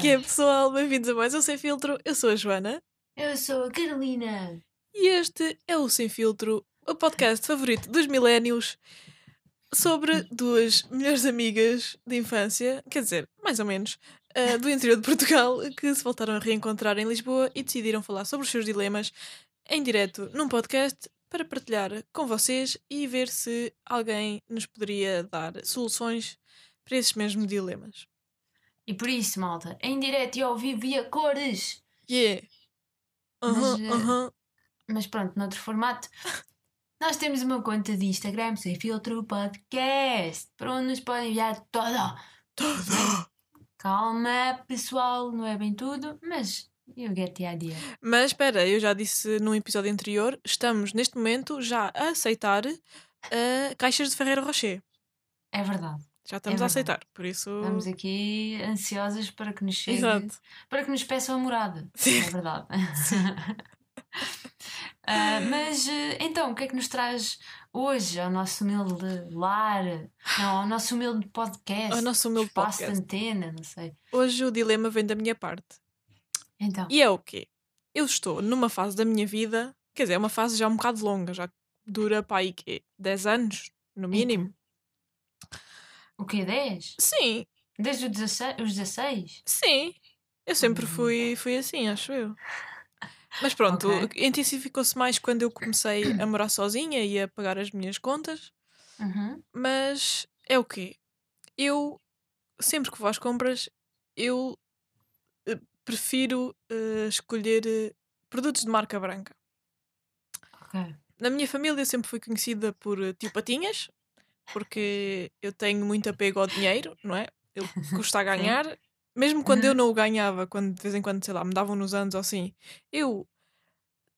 Que é, pessoal? Bem-vindos a mais um Sem Filtro. Eu sou a Joana. Eu sou a Carolina. E este é o Sem Filtro, o podcast favorito dos milénios sobre duas melhores amigas de infância, quer dizer, mais ou menos, uh, do interior de Portugal, que se voltaram a reencontrar em Lisboa e decidiram falar sobre os seus dilemas em direto num podcast para partilhar com vocês e ver se alguém nos poderia dar soluções para esses mesmos dilemas. E por isso, malta, em direto e ao vivo e a cores. Yeah. Aham, aham. Mas pronto, noutro formato. Nós temos uma conta de Instagram sem filtro podcast, para onde nos podem enviar toda. Tudo. Calma, pessoal, não é bem tudo, mas you get the idea. Mas espera, eu já disse num episódio anterior, estamos neste momento já a aceitar uh, caixas de Ferreiro Rocher. É verdade. Já estamos a verdade. aceitar, por isso. Estamos aqui ansiosas para que nos chegue, Exato. para que nos peçam a morada. Sim. É verdade. Ah, mas eh, então, o que é que nos traz hoje ao nosso humilde lar? Não, ao nosso humilde podcast? Ao nosso humilde espaço podcast. de antena, não sei. Hoje o dilema vem da minha parte. Então, E é o quê? Eu estou numa fase da minha vida, quer dizer, é uma fase já um bocado longa, já dura para aí quê? 10 anos, no mínimo. O que 10? Sim, Desde os 16? Os 16? sim. Eu sempre Hum. fui, fui assim, acho eu. Mas pronto, Ok. intensificou-se mais quando eu comecei a morar sozinha e a pagar as minhas contas. Uhum. Mas é o quê? Eu, sempre que vou às compras, eu eh, prefiro eh, escolher eh, produtos de marca branca. Ok. Na minha família eu sempre fui conhecida por tio Patinhas, porque eu tenho muito apego ao dinheiro, não é? Eu custa a ganhar. Mesmo quando eu Uhum. não o ganhava, quando de vez em quando, sei lá, me davam nos anos ou assim, eu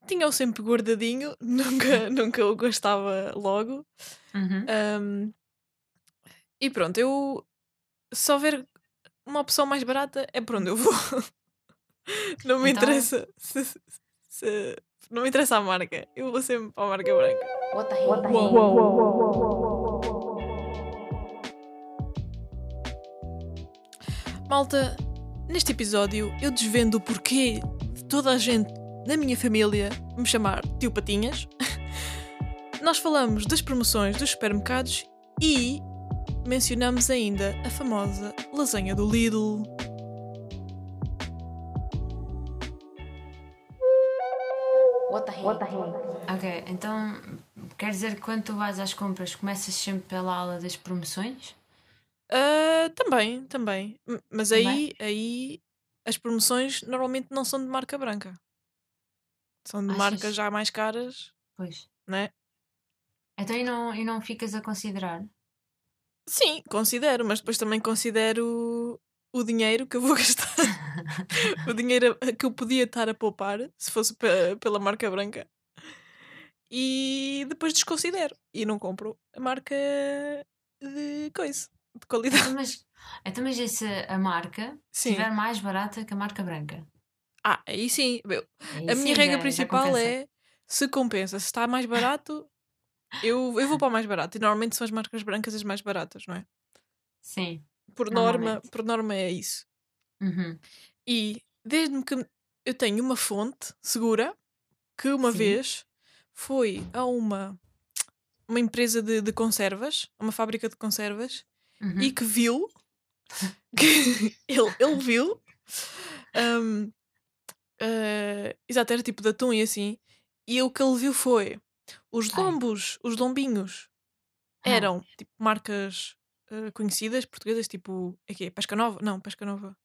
tinha-o sempre guardadinho, nunca, nunca o gastava logo. Uhum. Um, e pronto, eu se houver uma opção mais barata é por onde eu vou. Não me Então- interessa se, se- não me interessa a marca. Eu vou sempre para a marca branca. What the hell? Malta, neste episódio eu desvendo o porquê de toda a gente na minha família me chamar tio Patinhas. Nós falamos das promoções dos supermercados e mencionamos ainda a famosa lasanha do Lidl. What the hell? Ok, então quer dizer que quando tu vais às compras começas sempre pela aula das promoções? Ah, também, também. M- Mas Também? aí, aí as promoções normalmente não são de marca branca. São de Achas? marcas já mais caras, Pois. né? Então e não, e não ficas a considerar? Sim, considero, mas depois também considero o dinheiro que eu vou gastar. o dinheiro a- que eu podia estar a poupar se fosse pe- pela marca branca. E depois desconsidero. E não compro a marca de coisa, de qualidade. Então, mas, então, mas e se a marca Sim. estiver mais barata que a marca branca? Ah, aí sim. Eu- Aí A sim, minha já- regra já principal compensa. é se compensa, se está mais barato, eu, eu vou para o mais barato. E normalmente são as marcas brancas as mais baratas, não é? Sim. Por norma, por norma é isso. Uhum. E desde que eu tenho uma fonte segura, que uma Sim. vez foi a uma, uma empresa de, de conservas, uma fábrica de conservas, Uhum. e que viu, que ele, ele viu, hum, eh, exato, era tipo de atum e assim, e o que ele viu foi os Ai. lombos, os lombinhos, Ah, eram tipo marcas eh, conhecidas, portuguesas, tipo, é que Pesca Nova? Não, Pesca Nova.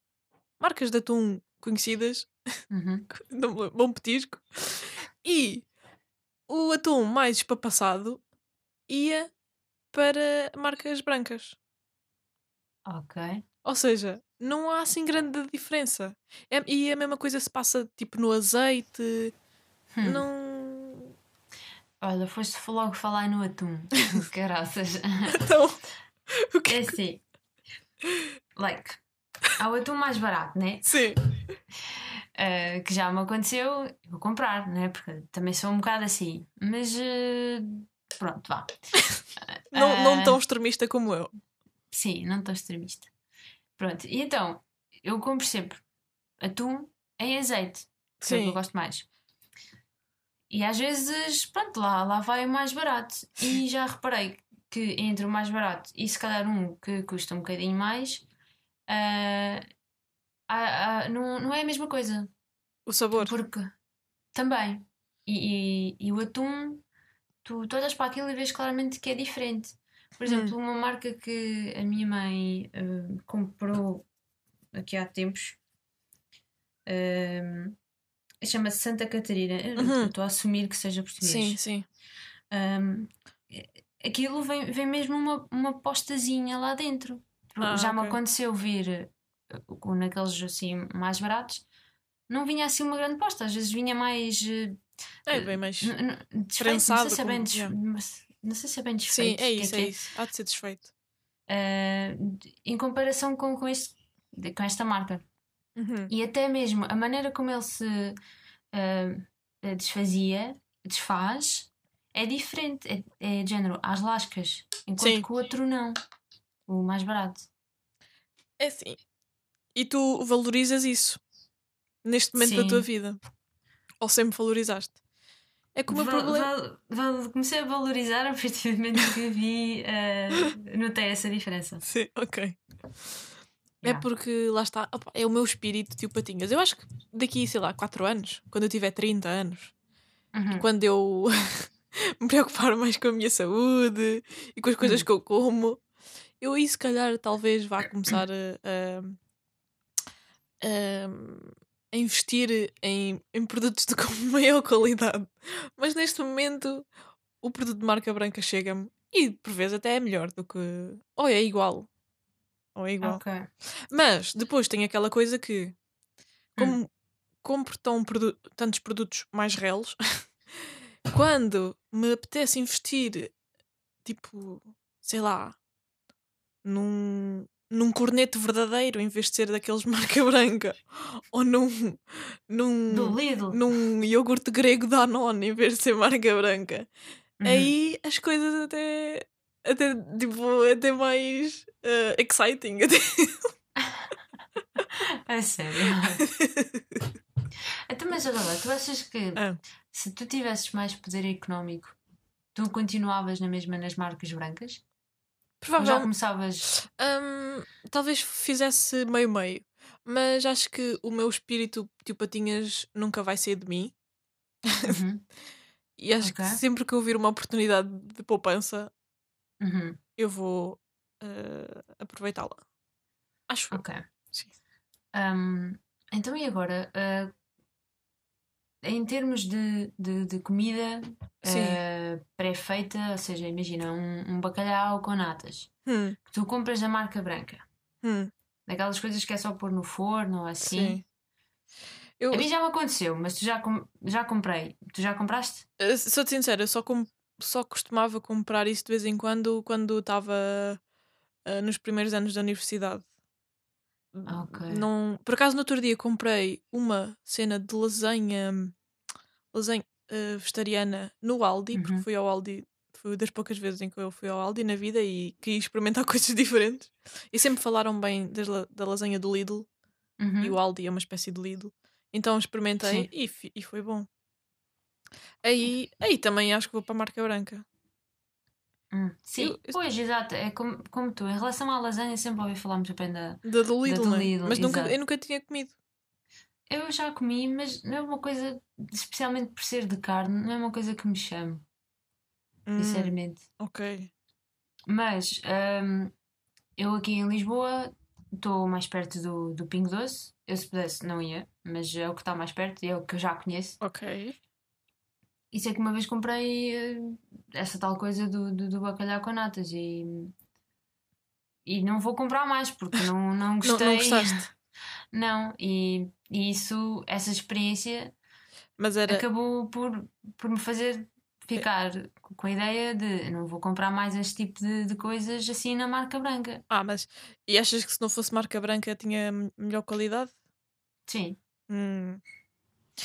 Marcas de atum conhecidas, uhum. bom petisco. E o atum mais espapassado ia para marcas brancas. Ok. Ou seja, não há assim grande diferença. É- e a mesma coisa se passa tipo no azeite. Hum. Não. Olha, foste logo falar no atum. Caraças. Então, o que É assim. Like, há o atum mais barato, né? Sim. Uh, que já me aconteceu, eu vou comprar, né? Porque também sou um bocado assim. Mas uh, pronto, vá. Não, não Ah, tão extremista como eu. Sim, não estou extremista. Pronto, e então, eu compro sempre atum em azeite, que é o que eu gosto mais. E às vezes, pronto, lá, lá vai o mais barato. E já reparei que entre o mais barato e se calhar um que custa um bocadinho mais, ah, ah, ah, não, não é a mesma coisa. O sabor. Porque também. E, e, e o atum, tu, tu olhas para aquilo e vês claramente que é diferente. Por exemplo, uma marca que a minha mãe ah, comprou aqui há tempos ah, chama-se Santa Catarina. Uhum. estou a assumir que seja português. Sim, sim. Um, aquilo vem, vem mesmo uma, uma postazinha lá dentro. Ah, Já me ok. aconteceu vir uh, naqueles assim mais baratos, não vinha assim uma grande posta, às vezes vinha mais uh, É bem mais. desfeito, não sei se é bem des- yeah. Não sei se é bem Sim, desfeito. é o que isso, que é isso. Há de ser desfeito. Uh, em comparação com, com, este, com esta marca. Uhum. E até mesmo a maneira como ele se uh, desfazia, desfaz, é diferente. É, é de género às lascas, enquanto Sim. que o outro não. O mais barato. É assim. E tu valorizas isso neste momento da Sim. tua vida? Ou sempre valorizaste? É que o meu Val- problema. val- val- comecei a valorizar a partir do momento que vi, uh, notei essa diferença. Sim, ok. É Yeah. porque lá está, opa, é o meu espírito, tio Patinhas. Eu acho que daqui, sei lá, 4 anos, quando eu tiver 30 anos, Uhum. quando eu me preocupar mais com a minha saúde e com as coisas Hum. que eu como, eu aí se calhar talvez vá começar a, a- a- a investir em, em produtos de maior qualidade. Mas neste momento o produto de marca branca chega-me e por vezes até é melhor do que. Ou é igual. Ou é igual. Ok. Mas depois tem aquela coisa que, Hum. como compro tão produ- tantos produtos mais reles, quando me apetece investir, tipo, sei lá, num, num corneto verdadeiro em vez de ser daqueles marca branca, ou num, num, num iogurte grego Danone em vez de ser marca branca, Uhum. aí as coisas até. Até, tipo, até mais eh, exciting. Até. A sério. então, mas lá, tu achas que Ah. se tu tivesses mais poder económico, tu continuavas na mesma nas marcas brancas? Ou já Provavelmente. começavas. Hum, talvez fizesse meio-meio, mas acho que o meu espírito tio Patinhas nunca vai sair de mim. Uhum, E acho Ok. que sempre que eu vir uma oportunidade de poupança, uhum, eu vou eh, aproveitá-la. Acho ok. Hum, então, e agora? ah, em termos de, de, de comida ah, pré-feita, ou seja, imagina um, um bacalhau com natas Hum, que tu compras da marca branca, hum, daquelas coisas que é só pôr no forno ou assim. sim. Eu, A mim já me aconteceu, mas tu já, com- já comprei. Tu já compraste? eh, sou-te sincera, eu só, com- só costumava comprar isso de vez em quando quando estava eh, nos primeiros anos da universidade. Ah, ok. Não, por acaso no outro dia comprei uma cena de lasanha, lasanha eh, vegetariana no Aldi, porque Uhum. fui ao Aldi, foi das poucas vezes em que eu fui ao Aldi na vida e queria experimentar coisas diferentes. E sempre falaram bem das da lasanha do Lidl Uhum. e o Aldi é uma espécie de Lidl. Então experimentei e, e foi bom. Aí, aí também acho que vou para a marca branca. Hum, Sim, Eu- eu- pois, exato. É como, como tu. Em relação à lasanha, sempre ouvi falar muito bem da. Da do Lidl, do né? Lidl, mas nunca, eu nunca tinha comido. Eu já comi, mas não é uma coisa, especialmente por ser de carne, não é uma coisa que me chame, Hum, sinceramente. ok. Mas hum, eu aqui em Lisboa estou mais perto do, do Pingo Doce. Eu, se pudesse, não ia, mas é o que está mais perto e é o que eu já conheço. Ok. E sei que uma vez comprei eh, essa tal coisa do, do, do bacalhau com natas e, e não vou comprar mais porque não, não Não, gostei. não gostaste? Não, e, e isso, essa experiência Mas era. acabou por, por me fazer ficar com a ideia de não vou comprar mais este tipo de, de coisas assim na marca branca. Ah, mas. E achas que se não fosse marca branca tinha melhor qualidade? Sim, Hum,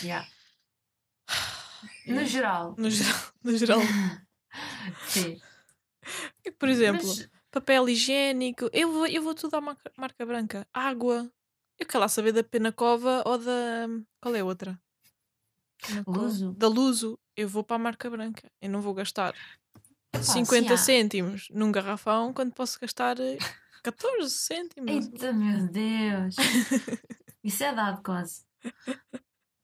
yeah. no geral. No geral. No geral. Sim. Por exemplo, Mas, papel higiênico. Eu vou, eu vou tudo à marca, marca branca. Água. Eu quero lá saber da Penacova ou da. Qual é a outra? Luso. Da Luso. Eu vou para a marca branca. Eu não vou gastar Epá, 50 se há- cêntimos num garrafão quando posso gastar eh, 14 cêntimos. Eita, meu Deus! Isso é dado quase.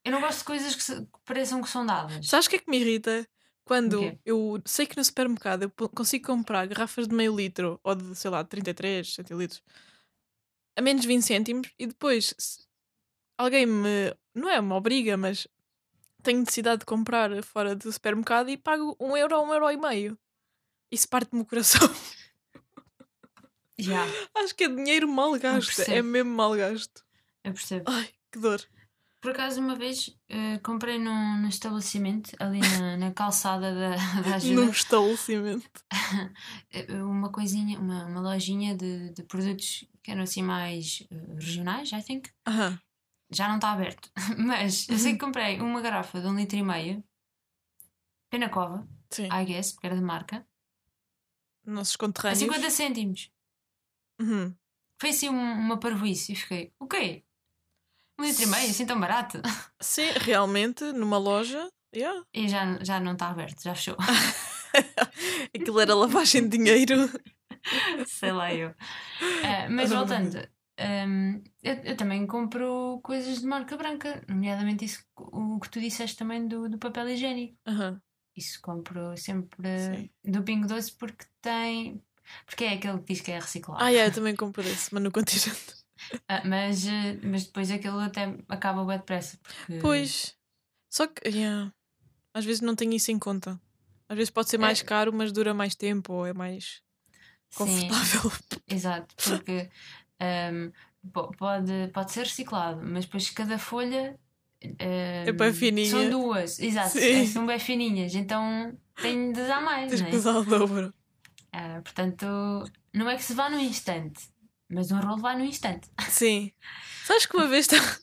Eu não gosto de coisas que, se- que pareçam que são dadas. Sabes o que é que me irrita? Quando eu sei que no supermercado eu consigo comprar garrafas de meio litro ou de, sei lá, 33 centilitros a menos 20 cêntimos e depois alguém me. Não é, me obriga, mas tenho necessidade de comprar fora do supermercado e pago um euro ou um euro e meio. Isso parte-me o coração. Já, Acho que é dinheiro mal gasto. É mesmo mal gasto. eu percebo. Ai, que dor. Por acaso, uma vez eh, comprei num, num estabelecimento ali na, na calçada da, da ajuda Num estabelecimento. eh, uma coisinha, uma, uma lojinha de, de produtos que eram assim mais eh, regionais, I think. Aham. Já não está aberto. Mas eu sei que comprei uma garrafa de um litro e meio, Penacova, Sim. I guess, porque era de marca, Nossos a conterrâneos. 50 cêntimos. Uhum. Foi assim um- uma parvoíce e fiquei, o quê? Um litro e meio, assim tão barato? Sim, realmente, numa loja. Yeah. E já, já não está aberto, já fechou. Aquilo era lavagem de dinheiro. Sei lá eu. Ah, mas voltando, hum, eu, eu também compro coisas de marca branca, nomeadamente isso, o que tu disseste também do, do papel higiênico. Isso compro sempre Sim. do Pingo Doce porque tem. Porque é aquele que diz que é reciclado. Ah, yeah, eu também compro esse, mas no continente. Ah, mas, eh, mas depois aquilo até acaba bem depressa. Porque... Pois. Só que, yeah, às vezes não tenho isso em conta. Às vezes pode ser mais É. caro, mas dura mais tempo ou é mais Sim, confortável. exato. Porque po- pode, pode ser reciclado, mas depois cada folha. É hum, bem fininha. São duas, exato. Sim. é, São bem fininhas, então tem de dar mais, Tens não que é? usar o dobro. Ah, portanto, não é que se vá no instante, mas um rolo vai no instante. Sim. Sabes que uma vez está.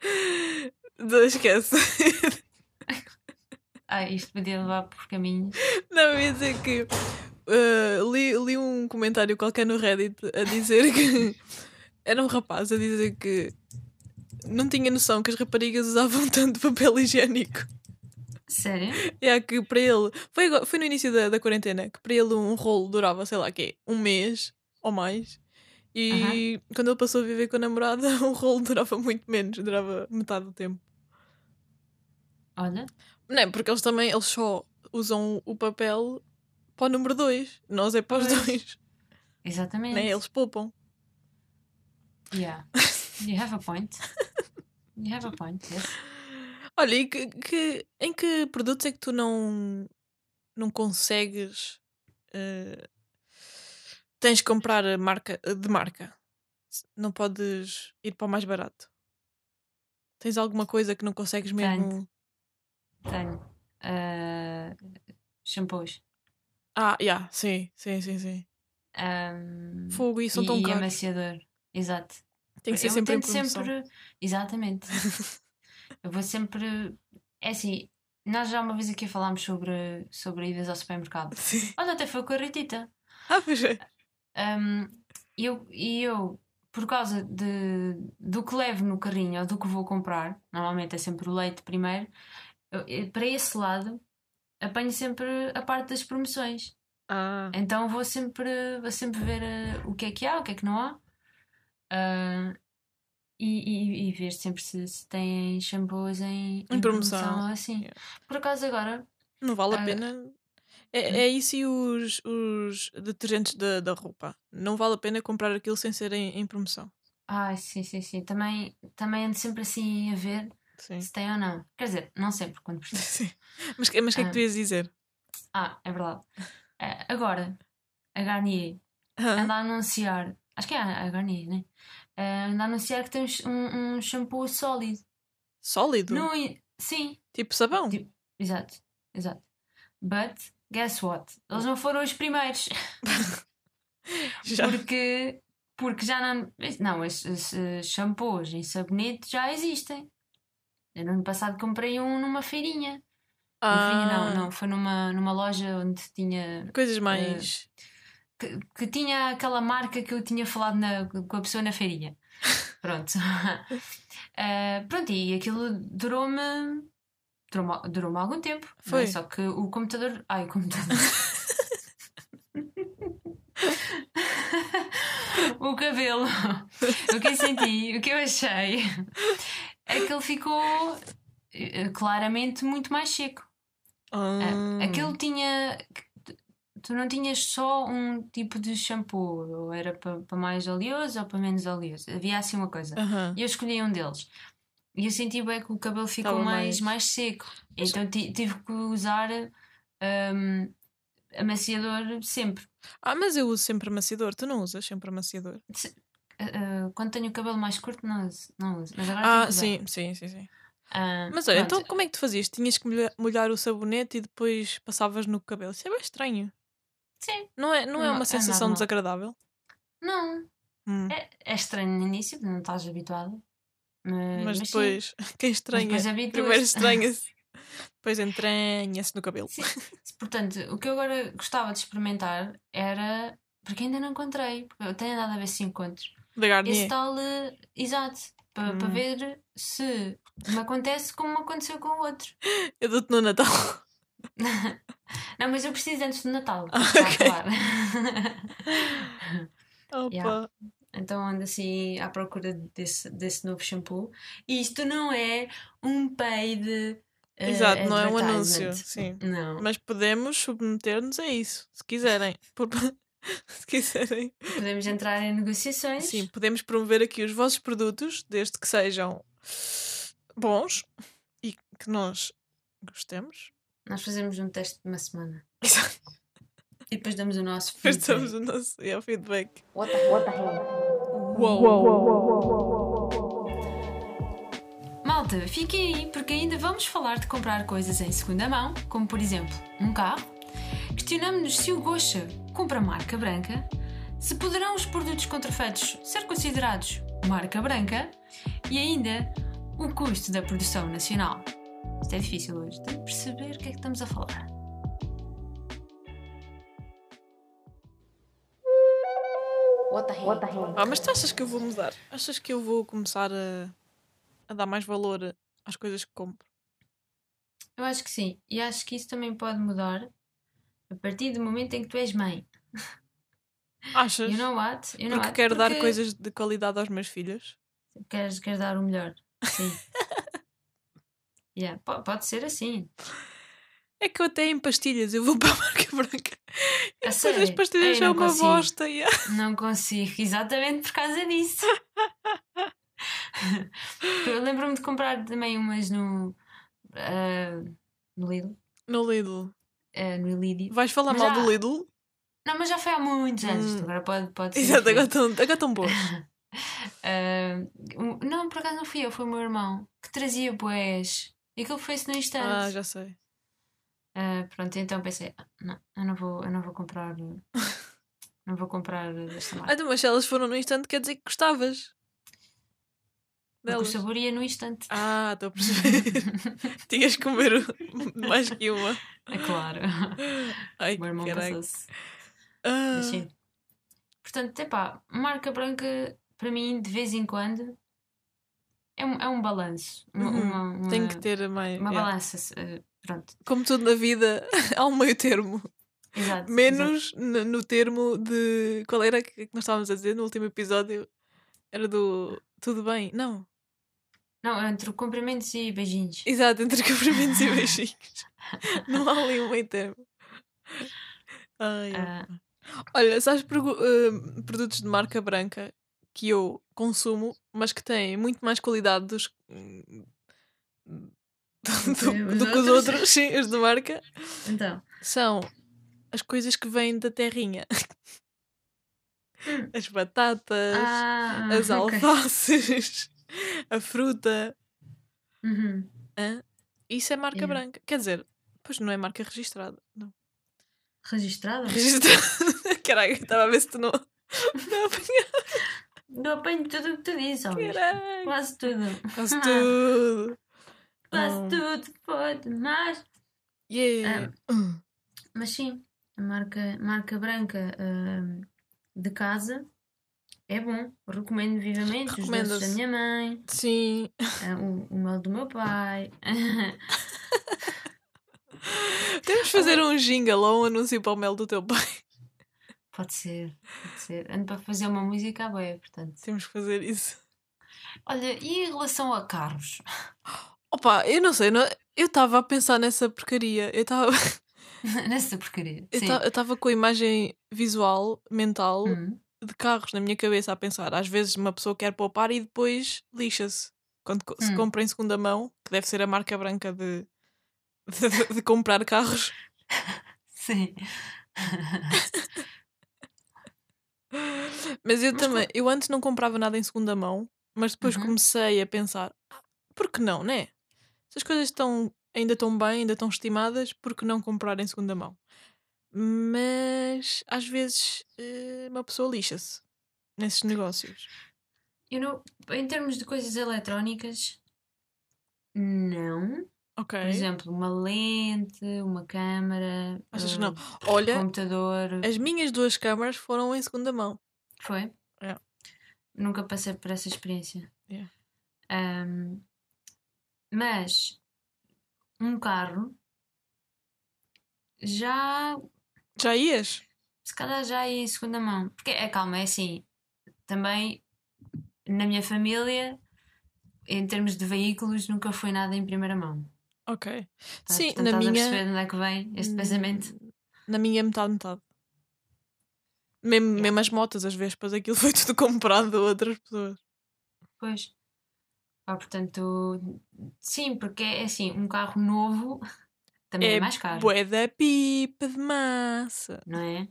Não, Esquece. Ah, isto podia levar por caminhos. Não, ia dizer que uh, li, li um comentário qualquer no Reddit a dizer que era um rapaz a dizer que não tinha noção que as raparigas usavam tanto papel higiênico. Sério? É que para ele foi, foi no início da, da quarentena que para ele um rolo durava, sei lá, quê? Um mês ou mais. E quando ele passou a viver com a namorada, um rolo durava muito menos, durava metade do tempo. Olha, Não é? Porque eles também eles só usam o papel para o número 2. Nós é para os Pois. dois. exatamente. Né? Eles poupam. Yeah. You have a point. You have a point, yes. Olha, e que, que- em que produtos é que tu não, não consegues. eh, tens que comprar a marca, de marca? Não podes ir para o mais barato? Tens alguma coisa que não consegues mesmo? Tenho. ah, shampoos. Ah, já, sim, sim, sim, sim. Ahm, Fogo, e são e, tão e caros. amaciador. Exato. Tem que ser eu sempre em promoção. sempre. Exatamente. eu vou sempre. É assim, nós já uma vez aqui falámos sobre, sobre idas ao supermercado. Sim. Olha, até foi com a Ritita. Ah, pois é. Um, eu, e eu, por causa de, do que levo no carrinho ou do que vou comprar, normalmente é sempre o leite primeiro, eu- para esse lado apanho sempre a parte das promoções. Ah, Então vou sempre, vou sempre ver eh, o que é que há, o que é que não há. Ah, e, e, e ver sempre se, se têm shampoos em, Em promoção. ou assim. Yeah. Por acaso agora, não vale a Ah, pena. É, é isso e os, os detergentes da, da roupa. Não vale a pena comprar aquilo sem ser em, em promoção. ai sim, sim, sim, também, também ando sempre assim a ver Sim. se tem ou não. Quer dizer, não sempre, quando preciso. Mas, que- mas o que é que Ah. tu ias dizer? Ah, é verdade. Ah, agora, a Garnier Hã? anda a anunciar, acho que é a Garnier, né? Ah, anda a anunciar que tem um, um, shampoo sólido. Sólido? Não, i- sim, Tipo sabão? Tipo- exato, exato. But, guess what? Eles não foram os primeiros. Já. Porque, porque já não. Não, esses esses shampoos e sabonete já existem. Eu no ano passado comprei um numa feirinha. Ah, não, não, foi numa, numa loja onde tinha. Coisas mais. Que, que tinha aquela marca que eu tinha falado na- com a pessoa na feirinha. Pronto. Ah, pronto, e aquilo durou-me. Durou-me durou algum tempo. é? Foi. Só que o computador. Ai, o computador. o cabelo. O que eu senti, o que eu achei é que ele ficou eh, claramente muito mais seco. Ah, Aquilo tinha. Tu não tinhas só um tipo de shampoo, ou era para mais oleoso ou para menos oleoso. Havia assim uma coisa. E eu escolhi um deles. E eu senti bem que o cabelo ficou mais, mais- mais seco. Então ti- tive que usar hum, amaciador sempre. Ah, mas eu uso sempre amaciador. Tu não usas sempre amaciador? Ah, ah, quando tenho o cabelo mais curto, não uso. Não uso. Mas agora Ah, sim, sim, sim, sim. Ah, Mas olha, pronto. então como é que tu fazias? Tinhas que molha- molhar o sabonete e depois passavas no cabelo. Isso é bem estranho. Sim, Não é, não é Não, uma é sensação normal. desagradável? não. Hum. É, é estranho no início, porque não estás habituado. Mas, Mas sim. depois, quem estranha, depois primeiro estranha-se, depois entranha-se no cabelo. Sim. Portanto, o que eu agora gostava de experimentar era. Porque ainda não encontrei, porque eu tenho andado a ver se encontro. Da Esse Garnier. tal. eh, exato. Para Hum. ver se me acontece como me aconteceu com o outro. Eu dou-te no Natal. Não, mas eu preciso antes do Natal. Ah, Está ok. claro. Opa. Yeah. Então ando assim à procura desse, desse novo shampoo. E isto não é um paid. eh, Exato, não é um anúncio. Sim. Não. Mas podemos submeter-nos a isso, se quiserem. Por- se quiserem. Podemos entrar em negociações. Sim, podemos promover aqui os vossos produtos, desde que sejam bons e que nós gostemos. Nós fazemos um teste de uma semana. Exato. E depois damos o nosso Depois feedback. damos o nosso yeah, feedback. What the, what the hell? Uou! Malta, fiquem aí porque ainda vamos falar de comprar coisas em segunda mão, como por exemplo um carro. Questionamos-nos se o Gosha compra marca branca, se poderão os produtos contrafeitos ser considerados marca branca e ainda o custo da produção nacional. Isto é difícil hoje de perceber o que é que estamos a falar. What the hell? What the? Ah, mas tu achas que eu vou mudar? Achas que eu vou começar a, a dar mais valor às coisas que compro? Eu acho que sim, e acho que isso também pode mudar a partir do momento em que tu és mãe. Achas? You know what? You know Porque what? quero dar Porque coisas de qualidade aos meus filhos. Queres, queres dar o melhor. Sim. yeah, po- pode ser assim. É que eu até em pastilhas eu vou para a marca branca. A sério? as pastilhas são não uma consigo. bosta. yeah. Não consigo, exatamente por causa disso. Eu lembro-me de comprar também umas no. ah, no Lidl. No Lidl. ah, no Lidl. Vais falar Mas mal já- do Lidl? Não, mas já foi há muitos anos. Hum. Agora pode, pode ser. Exato, agora estão, agora estão boas. Um- não, por acaso não fui eu, foi o meu irmão que trazia boés. E aquilo foi-se no instante. Ah, já sei. Ah, pronto, então pensei, ah, não, eu não vou, eu não vou comprar. não vou comprar desta Ah, marca. então, mas se elas foram no instante, quer dizer que gostavas. Porque o sabor ia no instante. Ah, estou a perceber. Tinhas que comer mais que uma. É claro. Ai, o meu irmão passou-se. Ah, Mas. Portanto, epá, marca branca para mim de vez em quando é um, é um balanço. Uma, Uhum. uma, uma, tem que ter mais. uma yeah. balança. eh, Pronto. Como tudo na vida, há um meio termo. Exato. exato. Menos no, no termo de. Qual era que nós estávamos a dizer no último episódio? Era do. Tudo bem? Não. Não, entre cumprimentos e beijinhos. Exato, entre cumprimentos e beijinhos. Não há ali um meio termo. Ai, Ah, Olha, sabes eh, produtos de marca branca que eu consumo, mas que têm muito mais qualidade dos, do, do- do que os outros? sim, os de marca, então. são as coisas que vêm da terrinha. Hum. As batatas, Ah, as ok. alfaces, a fruta. Uhum. hã? Isso é marca branca. Quer dizer, pois não é marca registrada. Não. Registrada? Registrada. Caralho, estava a ver se tu não. Não apanhava. Eu apanho tudo o que tu dizes. Quase tudo. Quase tudo. Quase Oh. tudo foi demais. Yeah. Hum. Mas sim, a marca, marca branca hum, de casa É bom, recomendo vivamente os doces da minha mãe, Sim. ah, o, o mel do meu pai. Temos de fazer um jingle ou um anúncio para o mel do teu pai. pode ser, pode ser. Ando para fazer uma música à boia, portanto. Temos que fazer isso. Olha, e em relação a carros? Opa, eu não sei, não- eu estava a pensar nessa porcaria. Eu estava Nessa porcaria. eu Sim. ta- eu estava com a imagem visual, mental, Hum. de carros na minha cabeça a pensar. Às vezes uma pessoa quer poupar e depois lixa-se. Quando se Hum. compra em segunda mão, que deve ser a marca branca de, de, de comprar carros. Sim. Mas eu Mas também, eu antes não comprava nada em segunda mão, mas depois Uhum. comecei a pensar, "Ah, por que não, né? Se as coisas estão ainda estão bem, ainda estão estimadas, por que não comprar em segunda mão? Mas às vezes eh, uma pessoa lixa-se nesses negócios. You know, em termos de coisas eletrónicas, não. Ok. Por exemplo, uma lente, uma câmara, Achas que não? Olha, computador. as minhas duas câmaras foram em segunda mão. Foi? É. Nunca passei por essa experiência. Ahm, mas um carro já Já ias? se calhar já ia em segunda mão. Porque é calma, é assim. Também na minha família, em termos de veículos, nunca foi nada em primeira mão. Ok. Tá? Sim, Portanto, na minha. perceber de onde é que vem este Hum, pensamento? Na minha metade, metade. Mesmo, Yeah. mesmo as motas, as vespas, aquilo foi tudo comprado a outras pessoas. Pois. Ah, portanto, sim, porque é assim, um carro novo também é, mais caro, Bué da pipa de massa. não é?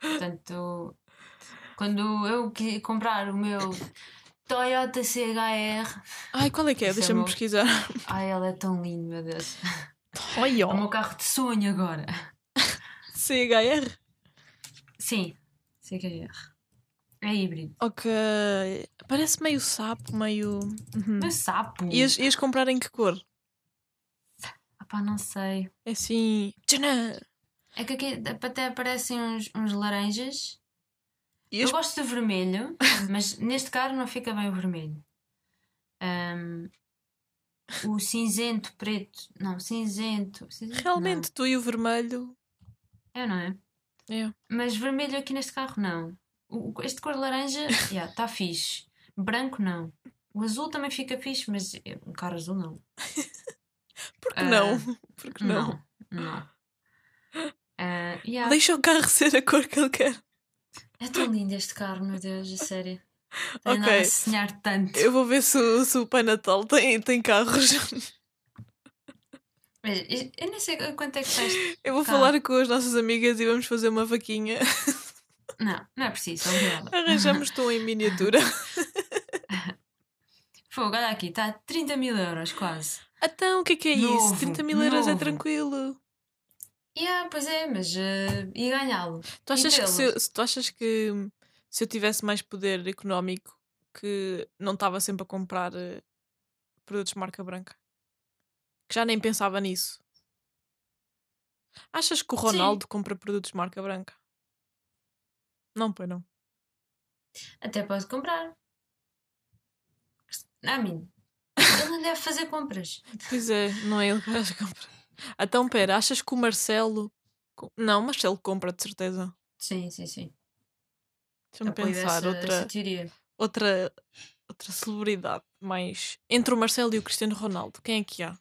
Portanto, quando eu comprar o meu Toyota CHR, Ai, qual é que é? É Deixa-me pesquisar. ai, ela é tão linda, meu Deus. Ai, É o meu carro de sonho agora. CHR? Sim, CHR. É híbrido. Ok. Parece meio sapo, meio. Uhum. Sapo. Ias, ias comprar em que cor? Ah pá, não sei. É assim. Tchanã! É que aqui até aparecem uns, uns laranjas. Eu gosto de vermelho, mas neste carro não fica bem o vermelho. Ahm, o cinzento, preto. Não, cinzento. cinzento Realmente, tu e o vermelho. Não. É, não é? É. Mas vermelho aqui neste carro não. Este cor laranja, está tá fixe. Branco não. O azul também fica fixe, mas é- um carro azul não. Por que Ah, não? Por que não? Não, não. Ah, yeah. Deixa o carro ser a cor que ele quer. É tão lindo este carro, meu Deus, a sério. Tem Ok. sonhar tanto. Eu vou ver se, o- se o Pai Natal tem, tem carros. Mas eu- nem sei quanto é que este. Eu vou Carro. falar com as nossas amigas e vamos fazer uma vaquinha. Não, não é preciso, obrigada. Arranjamos-te um em miniatura. Fogo, olha aqui, está a 30 mil euros quase. Então, o que é que é isso? Novo, 30 mil euros é tranquilo. Yeah, pois é, mas uh, ia ganhá-lo. Tu achas, que se, eu- se- tu achas que se eu tivesse mais poder económico que não estava sempre a comprar eh, produtos de marca branca? Que já nem pensava nisso. Achas que o Sim. Ronaldo compra produtos de marca branca? Não, pois não. Até pode comprar. A mim. Ele não deve fazer compras. Pois é, não é ele que acha que compra. Então, pera, achas que o Marcelo. Não, o Marcelo compra de certeza. Sim, sim, sim. Deixa-me pensar, essa, outra, essa outra, outra celebridade mais. Entre o Marcelo e o Cristiano Ronaldo, quem é que há?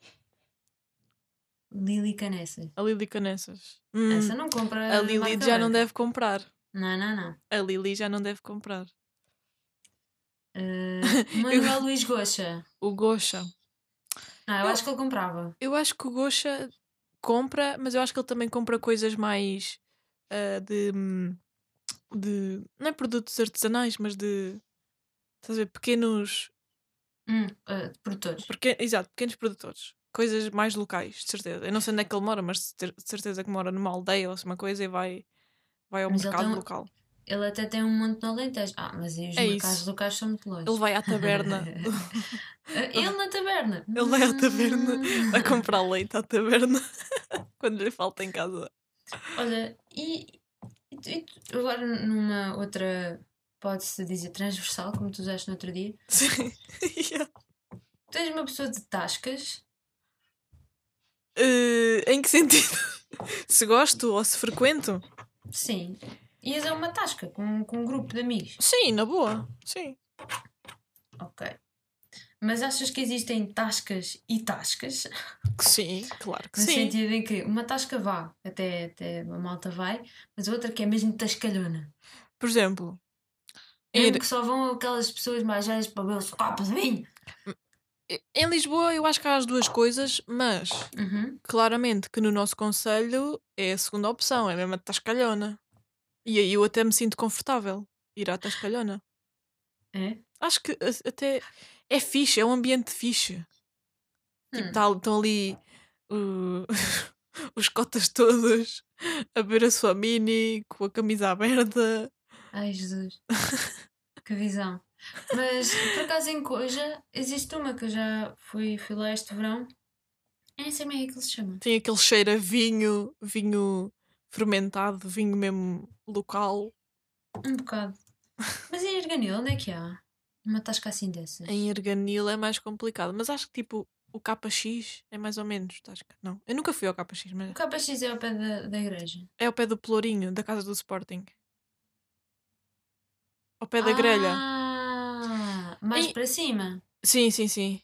Lili Canessa. A Lili Canessas. Hum, Essa não compra. a Lili já não deve comprar. Não, não, não. A Lili já não deve comprar. Uh, Manuel Luís Goxa. O Gosha. Não, eu Eu- acho que ele comprava. Eu acho que o Gosha compra, mas eu acho que ele também compra coisas mais ah, de, de. Não é produtos artesanais, mas de. Estás a ver? Pequenos. Hum, uh, produtores. Pequen, exato, pequenos produtores. Coisas mais locais, de certeza. Eu não sei onde é que ele mora, mas de cer- de certeza que mora numa aldeia ou assim uma coisa e vai, vai ao Mas mercado um- local. Ele até tem um monte no Alentejo. Ah, mas aí os É mercados isso. locais são muito longe. Ele vai à taberna. Ele na taberna. Ele vai à taberna a comprar leite à taberna quando lhe falta em casa. Olha, e, e e agora numa outra pode-se dizer transversal, como tu usaste no outro dia. Sim. Yeah. Tu és uma pessoa de tascas. Eh, em que sentido? se gosto ou se frequento? Sim. Ias a uma tasca com, com um grupo de amigos. Sim, na boa. Sim. Ok. Mas achas que existem tascas e tascas? Sim, claro que No sim. sentido em que uma tasca vá, até, até a malta vai, mas a outra que é mesmo tascalhona. Por exemplo, em, Mesmo que só vão aquelas pessoas mais velhas para beber o copo de vinho. Em Lisboa eu acho que há as duas coisas, mas Uhum. claramente que no nosso conselho é a segunda opção, é mesmo a tascalhona. E aí eu até me sinto confortável ir à tascalhona. É? Acho que até é fixe, é um ambiente fixe. Tipo, Hum. tá- estão ali uh, os cotas todos a ver a sua mini com a camisa aberta. Ai Jesus. que visão. Mas por acaso em Coja existe uma que eu já fui, fui lá este verão. Eu nem sei é que ele se chama. Tem aquele cheiro a vinho, vinho fermentado, vinho mesmo local. Um bocado. Mas em Erganil, onde é que há? Uma tasca assim dessas. Em Erganil é mais complicado, mas acho que tipo o KX é mais ou menos. Tasca. Não, eu nunca fui ao KX, mas O KX é ao pé da, da igreja. é ao pé do Pelourinho, da casa do Sporting. Ao pé da grelha. Ah, mais E- para cima. Sim, sim, sim.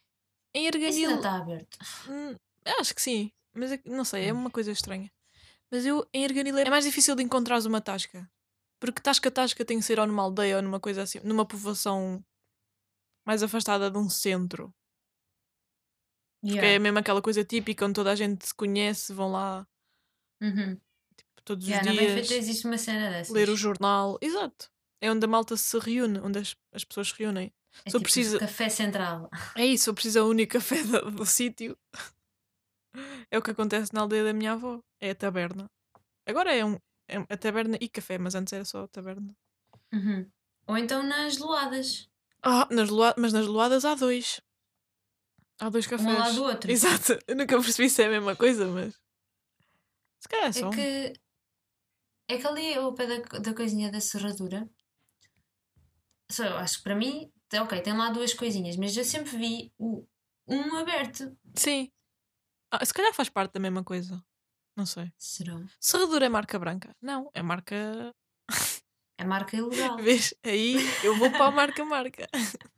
Em Isso ainda Erganil. está aberto. Hum, acho que sim, mas é não sei, é uma coisa estranha. Mas eu, em Erganil, é mais difícil de encontrares uma tasca. Porque tasca-tasca tem que ser ou numa aldeia ou numa coisa assim, numa povoação mais afastada de um centro. Que é Yeah. mesmo aquela coisa típica onde toda a gente se conhece, vão lá Uhum. todos Yeah, os na dias existe uma cena dessas. ler o jornal. Exato. É onde a malta se reúne, onde as, as pessoas se reúnem. é só tipo precisa- café central. É isso, eu preciso a única café do, do sítio. É o que acontece na aldeia da minha avó. É a taberna. Agora é, um, é a taberna e café, mas antes era só a taberna. Uhum. Ou então nas loadas. Ah, nas loa- mas nas loadas há dois. Há dois cafés. Um lado do outro. Exato. Eu nunca percebi se é a mesma coisa, mas. Se calhar é só. É que. É que ali ao pé da, da coisinha da serradura. Só, eu acho que para mim, tem- ok, tem lá duas coisinhas, mas eu sempre vi o, um aberto. Sim. Ah, se calhar faz parte da mesma coisa. Não sei. Será? Serradura é marca branca? Não, é marca. É marca ilegal. Vês? Aí eu vou para a marca marca.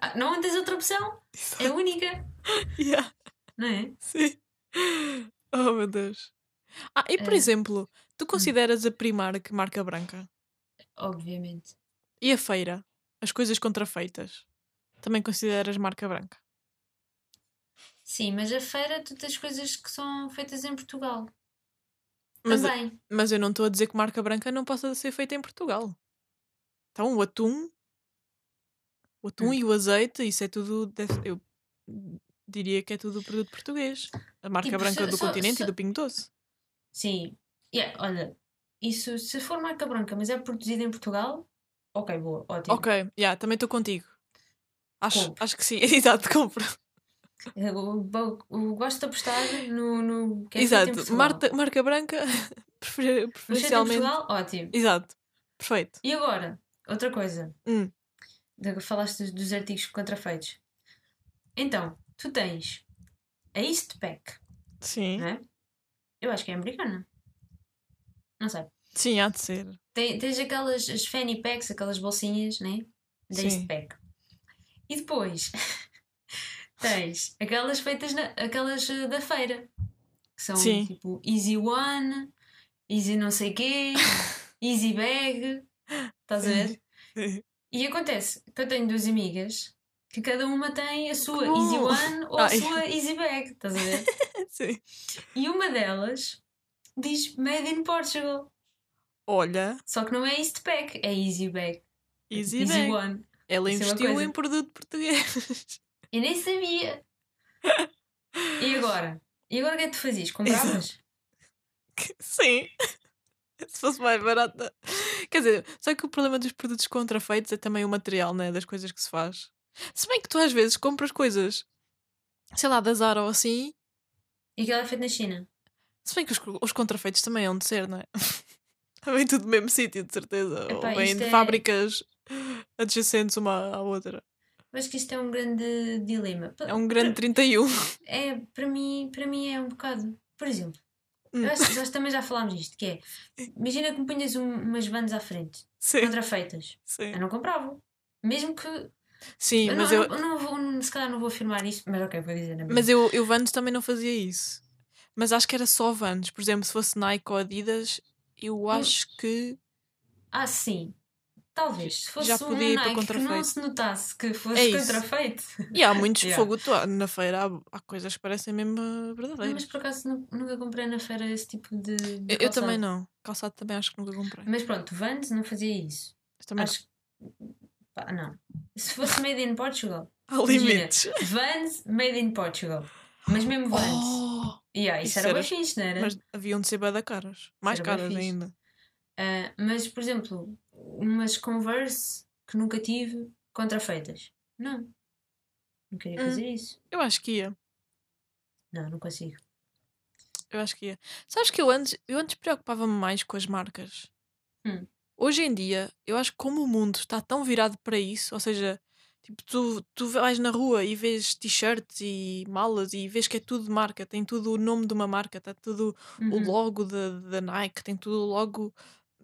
Ah, não tens outra opção? É única, Yeah. não é? Sim. Oh meu Deus. Ah, e por Eh, exemplo, tu consideras a Primark marca branca? Obviamente. E a feira? As coisas contrafeitas? Também consideras marca branca? Sim, mas a feira tu tens coisas que são feitas em Portugal. Mas, Também. mas eu não estou a dizer que marca branca não possa ser feita em Portugal. Então o atum, o atum Hum. e o azeite, isso é tudo. eu diria que é tudo produto português. A marca Tipo, branca se- do continente e do Pingo Doce. Sim. Yeah, olha, isso se for marca branca, mas é produzido em Portugal, ok, boa, ótimo. Ok, yeah, também estou contigo. Acho, acho que sim, exato, compro. Eu, eu- eu gosto de apostar no, no que é Exato, Portugal. marca, branca, prefer- preferencialmente. Portugal, ótimo. Exato, perfeito. E agora, outra coisa. Hum. Falaste dos, artigos contrafeitos. Então, tu tens a Eastpak, Sim, é? Eu acho que é americana. Não sei. Sim, há de ser. Tem- tens aquelas as fanny packs, aquelas bolsinhas, né? Da Sim. Eastpak. E depois tens aquelas feitas na, aquelas eh, da feira. Que são Sim. tipo Easy One, Easy não sei quê, Easy Bag. Estás a ver? Sim. E acontece que eu tenho duas amigas que cada uma tem a sua! Easy One ou a Ai. sua Easy Bag, estás a ver? Sim. E uma delas diz Made in Portugal. Olha, Só que não é Eastpak, é Easy Bag. Easy, Bag. One. Ela Isso é investiu coisa. em produto português. Eu nem sabia. E agora? E agora o que é que tu fazias? Compravas? Sim. Se fosse mais barata. Quer dizer, só que o problema dos produtos contrafeitos é também o material, né? Das coisas que se faz. Se bem que tu às vezes compras coisas, sei lá, da Zara ou assim, E aquilo é feito na China. se bem que os, os contrafeitos também hão de ser, não é? Vem tudo do mesmo sítio, de certeza. Epá, Ou vem isto de é- fábricas adjacentes uma à outra. Acho que isto é um grande dilema. É um grande 31. É, para mim, para mim é um bocado. Por exemplo, Hum. acho, nós também já falámos disto, que é imagina que me punhas um- umas bandas à frente, Sim, contrafeitas. sim. Eu não comprava. Mesmo que. Sim, eu mas não, eu, não vou, não- se calhar não vou afirmar isso, mas ok, vou dizer mesma. mas eu, eu Vans também não fazia isso. Mas acho que era só Vans. Por exemplo, se fosse Nike ou Adidas, eu acho que. Ah, sim. Talvez. Se fosse Já um podia ir para Nike que não contrafeito. se notasse que fosse É contrafeito. E há muitos Yeah. fogo. na feira há, há coisas que parecem mesmo Não, verdadeiras. mas por acaso nu- nunca comprei na feira esse tipo de. de Eu, eu também não. Calçado também acho que nunca comprei. Mas pronto, Vans não fazia isso. Mas também Acho que. Pá, não. Se fosse made in Portugal. não. Há limites. Vans made in Portugal. Mas mesmo Vans. Oh, yeah, isso, isso era, era- bem fixe, não era? mas haviam de ser bada caras. Mais era caras ainda. Ah, mas, por exemplo, umas Converse que nunca tive contrafeitas. Não. Não queria Hum. fazer isso. Eu acho que ia. Não, não consigo. Eu acho que ia. Sabes que eu antes, eu antes preocupava-me mais com as marcas. Hum. Hoje em dia, eu acho que como o mundo está tão virado para isso, ou seja, tipo, tu, tu vais na rua e vês t-shirts e malas e vês que é tudo de marca, tem tudo o nome de uma marca, está tudo o Uhum. logo da Nike, tem tudo o logo.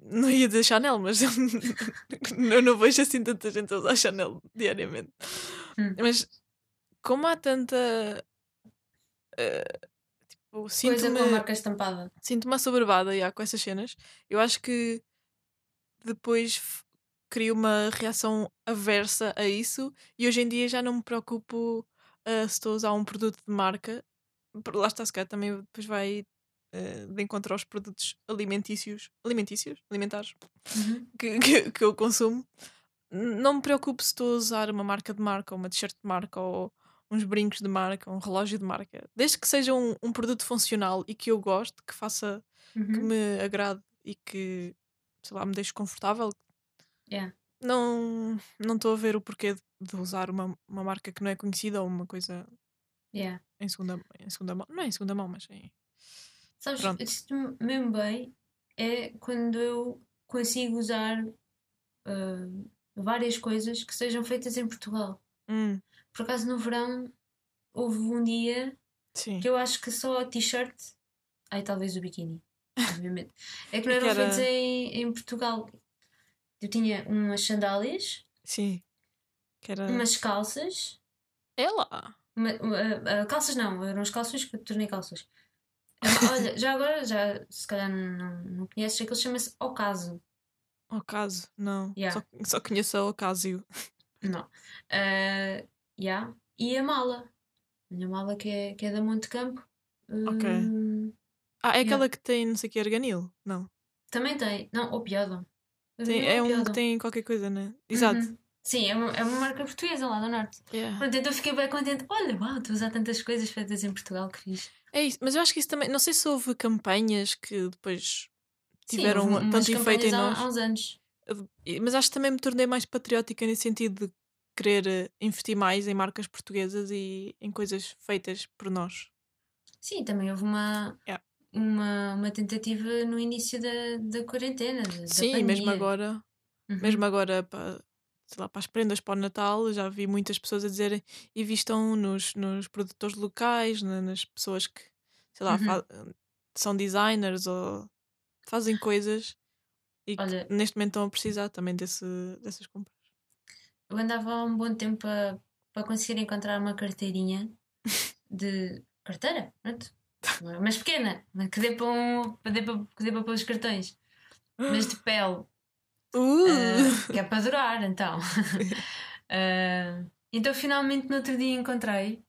Não ia dizer Chanel, mas eu não vejo assim tanta gente a usar Chanel diariamente. Hum. Mas como há tanta. eh, tipo, Coisa sinto-me com a marca estampada. sinto-me assoberbada já, com essas cenas. Eu acho que depois crio uma reação aversa a isso e hoje em dia já não me preocupo ah, se estou a usar um produto de marca. Lá está, se calhar também depois vai ah, de encontrar os produtos alimentícios, alimentícios, alimentares Uhum. que, que, que eu consumo. Não me preocupo se estou a usar uma marca de marca, uma t-shirt de marca, ou uns brincos de marca, um relógio de marca. Desde que seja um, um produto funcional e que eu goste, que faça que Uhum. me agrade e que, sei lá, me deixe confortável. Yeah. Não não estou a ver o porquê de, usar uma, uma marca que não é conhecida ou uma coisa Yeah. em segunda, em segunda mão. Não é em segunda mão, mas em. Sabes, Pronto. eu sinto-me mesmo bem é quando eu consigo usar ah, várias coisas que sejam feitas em Portugal. Hum, Por acaso no verão houve um dia sim. que eu acho que só a t-shirt, ai talvez o biquíni, obviamente, é que não E que eram era- feitos em, em Portugal. Eu tinha umas sandálias, Sim. Que era. umas calças, É lá. uma- uma- calças não, eram as calças que eu tornei calças. Olha, já agora, já se calhar não, não, não conheces, aquilo chama-se Ocaso. Ocaso, não. Yeah. Só, só conheço a Ocasio. Não. Ah, yeah. E a mala. A minha mala que é, que é da Monte Campo. Ok. Hum, Ah, é Yeah. aquela que tem não sei o que, arganil? Não. também tem. Não, ou piada. Tem, é um que tem qualquer coisa, né? Exato. Uhum. Sim, é uma, é uma marca portuguesa lá do Norte. Yeah. Pronto, então fiquei bem contente. Olha, uau, estou a usar tantas coisas feitas em Portugal que fiz. É isso, mas eu acho que isso também. Não sei se houve campanhas que depois tiveram Sim, houve tanto efeito em campanhas há- nós. Há uns anos. Mas acho que também me tornei mais patriótica nesse sentido de querer eh, investir mais em marcas portuguesas e em coisas feitas por nós. Sim, também houve uma, Yeah. Uma, uma tentativa no início da, da quarentena. da- Sim, e mesmo pandemia. agora, Uhum. mesmo agora para, sei lá, para as prendas para o Natal, já vi muitas pessoas a dizerem e vistam nos, nos produtores locais, na- nas pessoas que, sei lá, Uhum. são designers ou fazem coisas e que Olha- neste momento estão a precisar também desse, dessas compras. Eu andava há um bom tempo para, para conseguir encontrar uma carteirinha de carteira, pronto. Mas pequena, mas que dê para, um, que dê para, que dê para pôr os cartões, mas de pele, Uh! ah, que é para durar, então. Ah, então finalmente no outro dia encontrei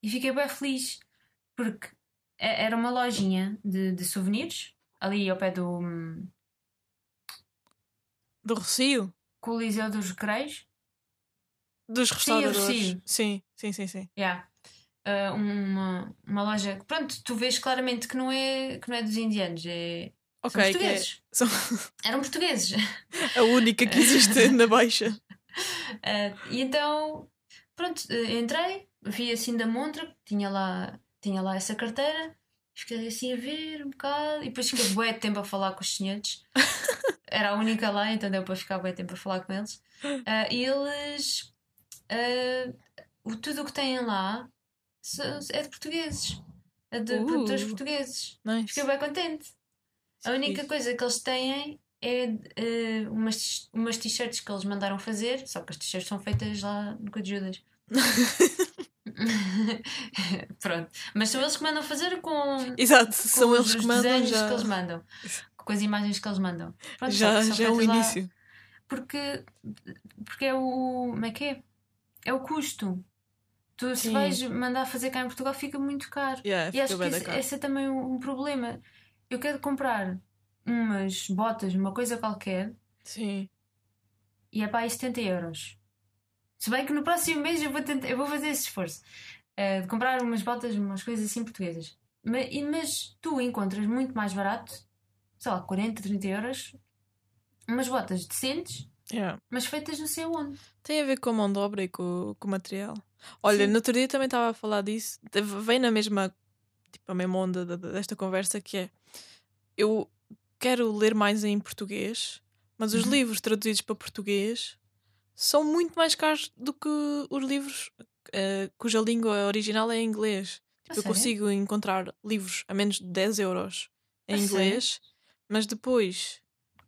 e fiquei bem feliz porque é- era uma lojinha de, de souvenirs ali ao pé do hum, Do Rocio? Coliseu dos Recreios. Dos restauradores. Rocio. Sim, sim, sim, sim. Yeah. Uh, uma, uma loja que, pronto, tu vês claramente que não é, que não é dos indianos, é, Ok, são é, portugueses. são Eram portugueses. a única que existe na Baixa. Uh, e então, pronto, uh, entrei, vi assim da montra, tinha lá, tinha lá essa carteira Fiquei assim a ver um bocado e depois fiquei bué de tempo a falar com os senhores. Era a única lá, então deu para ficar bué tempo a falar com eles. Ah, e eles. ah, o, tudo o que têm lá é de portugueses. É de Uh. produtores portugueses. Nice. Fiquei bem contente. A única Fixe. coisa que eles têm é eh, umas, umas t-shirts que eles mandaram fazer, só que as t-shirts são feitas lá no Cu de Judas. Pronto. Mas são eles que mandam fazer com, Exato, com são os, eles que mandam desenhos já. que eles mandam. Com as imagens que eles mandam. Pronto, já, já é o feitas lá início. Porque, porque é o. Como é que é? É o custo. Tu, se Sim. vais mandar fazer cá em Portugal, fica muito caro. Yeah, E acho que esse, esse é também um, um problema. Eu quero comprar umas botas, uma coisa qualquer, Sim. e é para aí 70 euros. Se bem que no próximo mês eu vou, tentar, eu vou fazer esse esforço eh, de comprar umas botas, umas coisas assim portuguesas. Mas, mas tu encontras muito mais barato, sei lá, 40, 30 euros, umas botas decentes, Yeah. mas feitas não sei onde. Tem a ver com a mão de obra e com, com o material. Olha, Sim. no outro dia também estava a falar disso. Vem na mesma, tipo, a mesma onda da- da- desta conversa que é eu quero ler mais em português, mas os Uhum. livros traduzidos para português são muito mais caros do que os livros eh, cuja língua original é inglês. A Eu sério? consigo encontrar livros a menos de 10 euros em A sério? inglês, mas depois,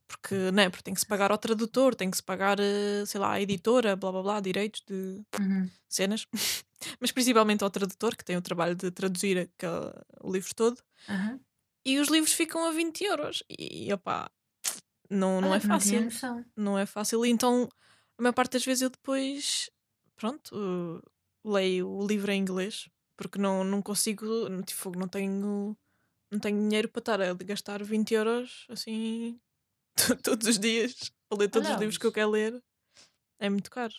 porque, né, porque tem que se pagar ao tradutor, tem que se pagar, eh, sei lá, à editora, blá blá blá, direitos de Uhum. cenas, mas principalmente ao tradutor, que tem o trabalho de traduzir aquele- o livro todo, Aham. e os livros ficam a 20 euros. E opá, não, não Olha é Não fácil. Não é fácil. E Então, a maior parte das vezes eu depois, pronto, uh, leio o livro em inglês, porque não, não consigo, não, tipo, não tenho, não tenho dinheiro para estar a gastar 20 euros assim todos os dias a ler todos Olha, os livros que eu quero ler. É muito caro.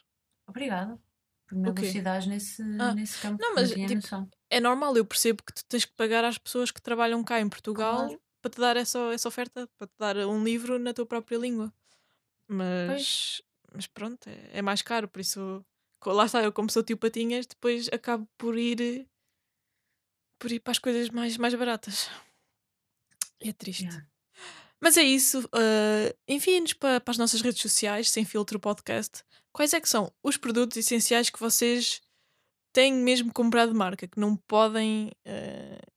Obrigada por me O quê? elucidares nesse, Ah, nesse campo. não, mas, tipo, noção. É normal, eu percebo que tu tens que pagar às pessoas que trabalham cá em Portugal Claro. para te dar essa, essa oferta, para te dar um livro na tua própria língua. Mas, mas pronto, é, é mais caro, por isso lá está, eu como sou tio Patinhas, depois acabo por ir por ir para as coisas mais, mais baratas. É triste. Yeah. Mas é isso. Uh, Enviem-nos para, para as nossas redes sociais, sem filtro podcast. Quais é que são os produtos essenciais que vocês têm mesmo comprado de marca, que não podem uh,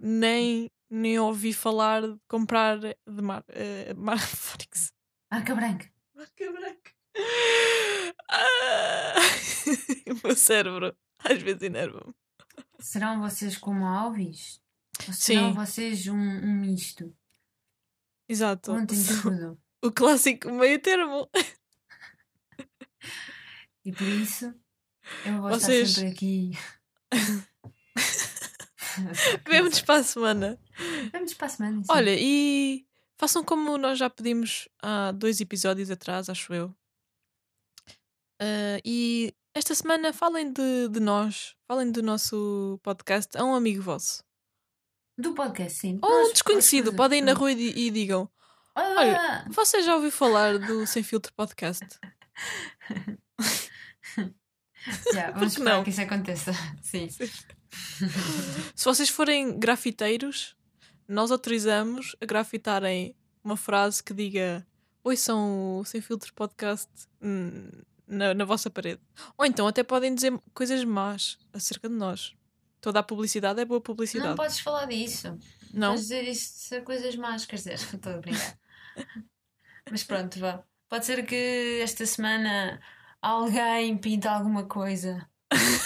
nem, nem ouvir falar de comprar de mar, uh, marca branca. Marca branca. Ah, o meu cérebro às vezes enerva-me. Serão vocês como Alves? Ou Sim. serão vocês um, um misto? Exato. Tudo. O clássico meio termo. E por isso eu vou Vocês- estar sempre aqui. Vemo-nos para a semana. Vamos para a semana. sim. Olha, e façam como nós já pedimos há dois episódios atrás, acho eu. Ah, e esta semana falem de, de nós, falem do nosso podcast a um amigo vosso. Do podcast, sim. Ou Nós- um desconhecido, podem ir na rua e, e digam: Ah, Você já ouviu falar do Sem Filtro Podcast? Por vamos esperar não? que isso aconteça. Sim. Se vocês forem grafiteiros, nós autorizamos a grafitarem uma frase que diga Oi, são o Sem Filtro Podcast na, na vossa parede. Ou então até podem dizer coisas más acerca de nós. Toda a publicidade é boa publicidade. Não podes falar disso. Não? Podes dizer isso coisas más, quer dizer, estou a brincar. Mas pronto, vá. Pode ser que esta semana alguém pinta alguma coisa.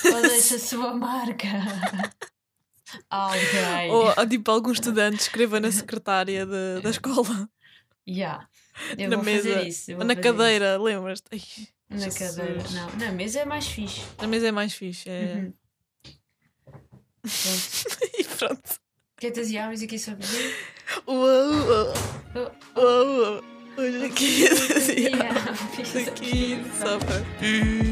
Ou deixa a sua marca. Alguém. Ou tipo algum estudante escreva na secretária de- da escola. Yeah. Eu na vou mesa. fazer isso. na cadeira, lembras-te? Na Jesus. cadeira. Não, na mesa é mais fixe. Na mesa é mais fixe. É... Uhum. Pronto. e pronto. Quietas e aves aqui sobre mim. Uau, uau, Oh, uau, uau. Hoje aqui, e aqui, só para.